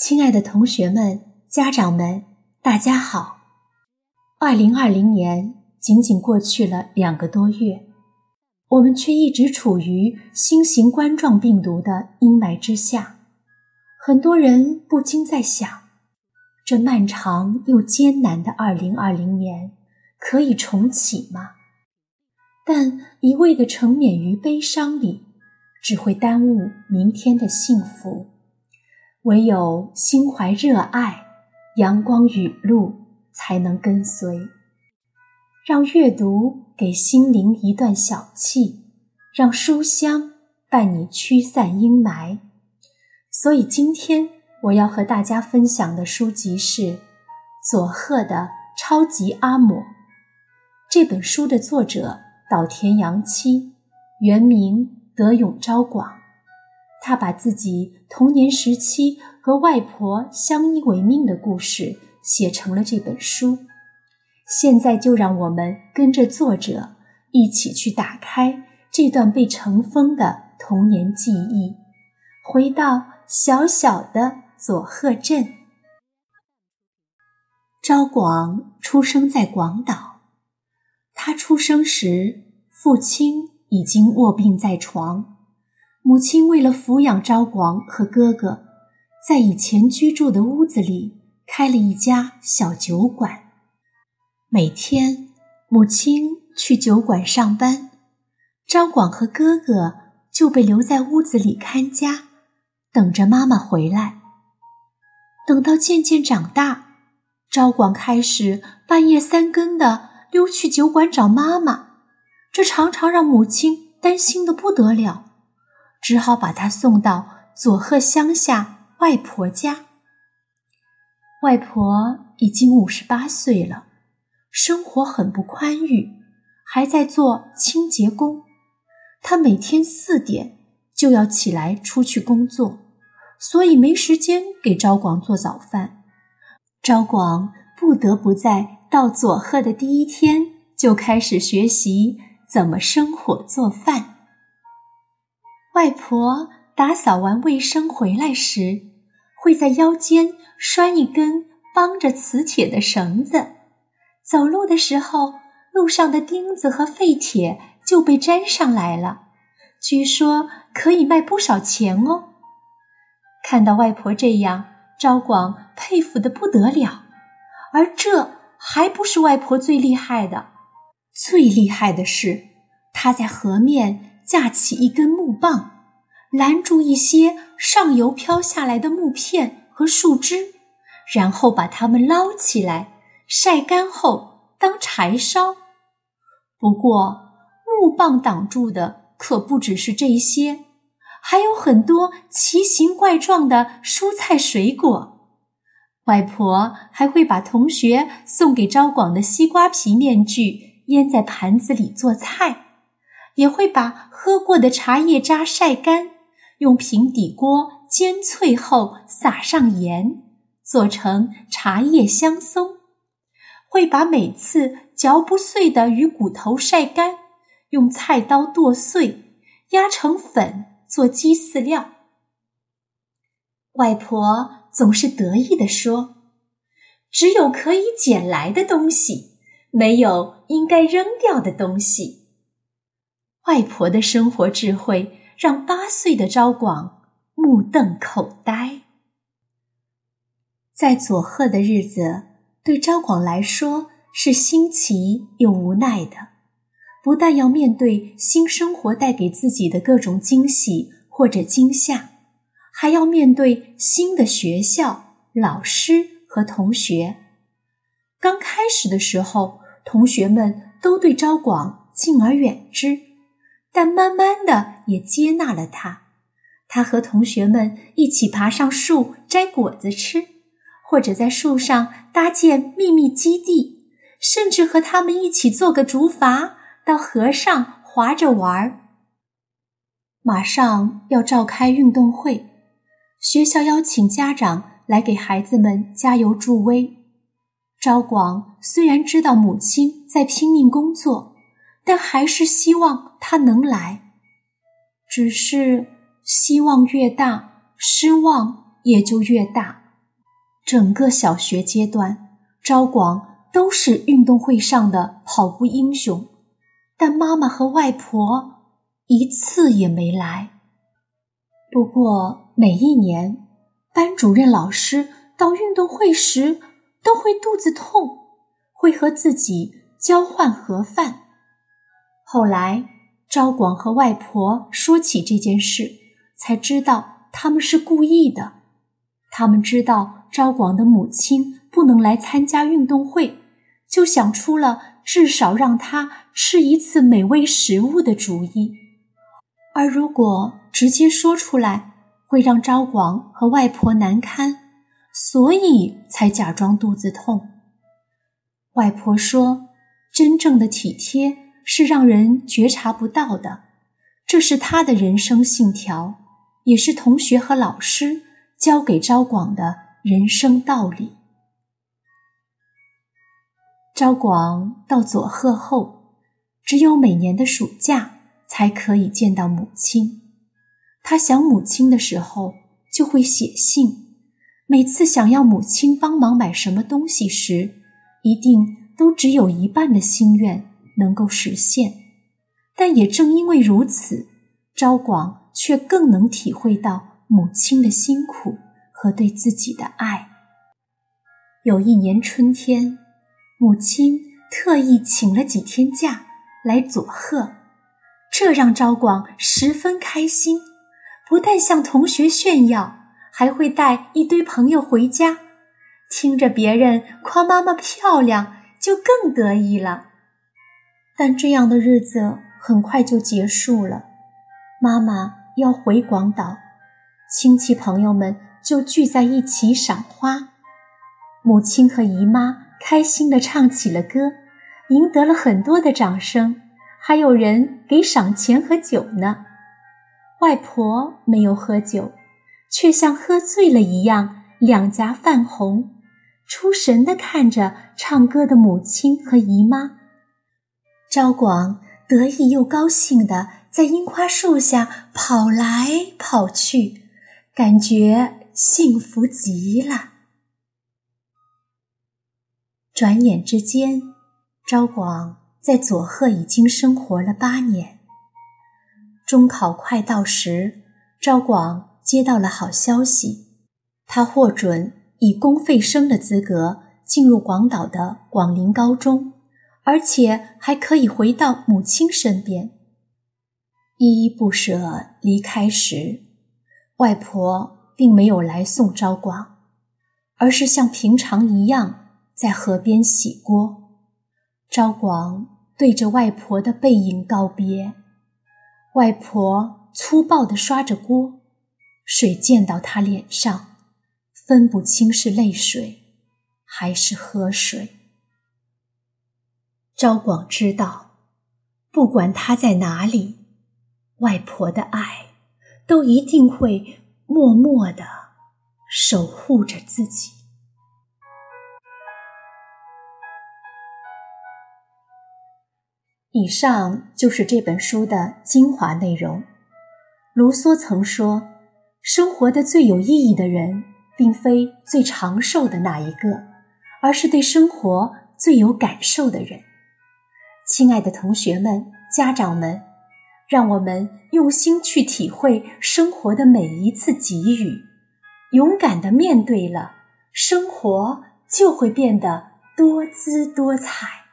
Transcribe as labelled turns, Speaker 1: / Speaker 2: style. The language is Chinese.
Speaker 1: 亲爱的同学们、家长们，大家好！二零二零年仅仅过去了两个多月，我们却一直处于新型冠状病毒的阴霾之下。很多人不禁在想：这漫长又艰难的二零二零年可以重启吗？但一味的沉湎于悲伤里，只会耽误明天的幸福。唯有心怀热爱，阳光雨露才能跟随。让阅读给心灵一段小憩，让书香伴你驱散阴霾。所以今天我要和大家分享的书籍是佐贺的《超级阿嬷》。这本书的作者岛田洋七，原名德永昭广。他把自己童年时期和外婆相依为命的故事写成了这本书。现在就让我们跟着作者一起去打开这段被尘封的童年记忆，回到小小的佐贺镇。昭广出生在广岛，他出生时父亲已经卧病在床。母亲为了抚养昭广和哥哥，在以前居住的屋子里开了一家小酒馆。每天，母亲去酒馆上班，昭广和哥哥就被留在屋子里看家，等着妈妈回来。等到渐渐长大，昭广开始半夜三更的溜去酒馆找妈妈，这常常让母亲担心的不得了。只好把他送到佐贺乡下外婆家。外婆已经五十八岁了，生活很不宽裕，还在做清洁工。她每天四点就要起来出去工作，所以没时间给昭广做早饭。昭广不得不在到佐贺的第一天就开始学习怎么生火做饭。外婆打扫完卫生回来时，会在腰间拴一根绑着磁铁的绳子，走路的时候，路上的钉子和废铁就被粘上来了。据说可以卖不少钱哦。看到外婆这样，昭广佩服的不得了。而这还不是外婆最厉害的，最厉害的是，她在河面。架起一根木棒，拦住一些上游飘下来的木片和树枝，然后把它们捞起来晒干后当柴烧。不过，木棒挡住的可不只是这些，还有很多奇形怪状的蔬菜水果。外婆还会把同学送给昭广的西瓜皮面具腌在盘子里做菜。也会把喝过的茶叶渣晒干，用平底锅煎脆后撒上盐，做成茶叶香松。会把每次嚼不碎的鱼骨头晒干，用菜刀剁碎，压成粉做鸡饲料。外婆总是得意地说：“只有可以捡来的东西，没有应该扔掉的东西。”外婆的生活智慧让八岁的昭广目瞪口呆。在佐贺的日子对昭广来说是新奇又无奈的，不但要面对新生活带给自己的各种惊喜或者惊吓，还要面对新的学校、老师和同学。刚开始的时候，同学们都对昭广敬而远之。但慢慢的也接纳了他，他和同学们一起爬上树摘果子吃，或者在树上搭建秘密基地，甚至和他们一起做个竹筏到河上划着玩儿。马上要召开运动会，学校邀请家长来给孩子们加油助威。昭广虽然知道母亲在拼命工作。但还是希望他能来，只是希望越大，失望也就越大。整个小学阶段，昭广都是运动会上的跑步英雄，但妈妈和外婆一次也没来。不过每一年，班主任老师到运动会时都会肚子痛，会和自己交换盒饭。后来，昭广和外婆说起这件事，才知道他们是故意的。他们知道昭广的母亲不能来参加运动会，就想出了至少让他吃一次美味食物的主意。而如果直接说出来，会让昭广和外婆难堪，所以才假装肚子痛。外婆说：“真正的体贴。”是让人觉察不到的，这是他的人生信条，也是同学和老师教给昭广的人生道理。昭广到佐贺后，只有每年的暑假才可以见到母亲。他想母亲的时候，就会写信。每次想要母亲帮忙买什么东西时，一定都只有一半的心愿。能够实现，但也正因为如此，昭广却更能体会到母亲的辛苦和对自己的爱。有一年春天，母亲特意请了几天假来佐贺，这让昭广十分开心。不但向同学炫耀，还会带一堆朋友回家，听着别人夸妈妈漂亮，就更得意了。但这样的日子很快就结束了，妈妈要回广岛，亲戚朋友们就聚在一起赏花，母亲和姨妈开心地唱起了歌，赢得了很多的掌声，还有人给赏钱和酒呢。外婆没有喝酒，却像喝醉了一样，两颊泛红，出神地看着唱歌的母亲和姨妈。昭广得意又高兴地在樱花树下跑来跑去，感觉幸福极了。转眼之间，昭广在佐贺已经生活了八年。中考快到时，昭广接到了好消息，他获准以公费生的资格进入广岛的广陵高中。而且还可以回到母亲身边。依依不舍离开时，外婆并没有来送昭广，而是像平常一样在河边洗锅。昭广对着外婆的背影告别，外婆粗暴地刷着锅，水溅到他脸上，分不清是泪水还是河水。昭广知道，不管他在哪里，外婆的爱都一定会默默的守护着自己。以上就是这本书的精华内容。卢梭曾说：“生活的最有意义的人，并非最长寿的那一个，而是对生活最有感受的人。”亲爱的同学们、家长们，让我们用心去体会生活的每一次给予，勇敢的面对了，生活就会变得多姿多彩。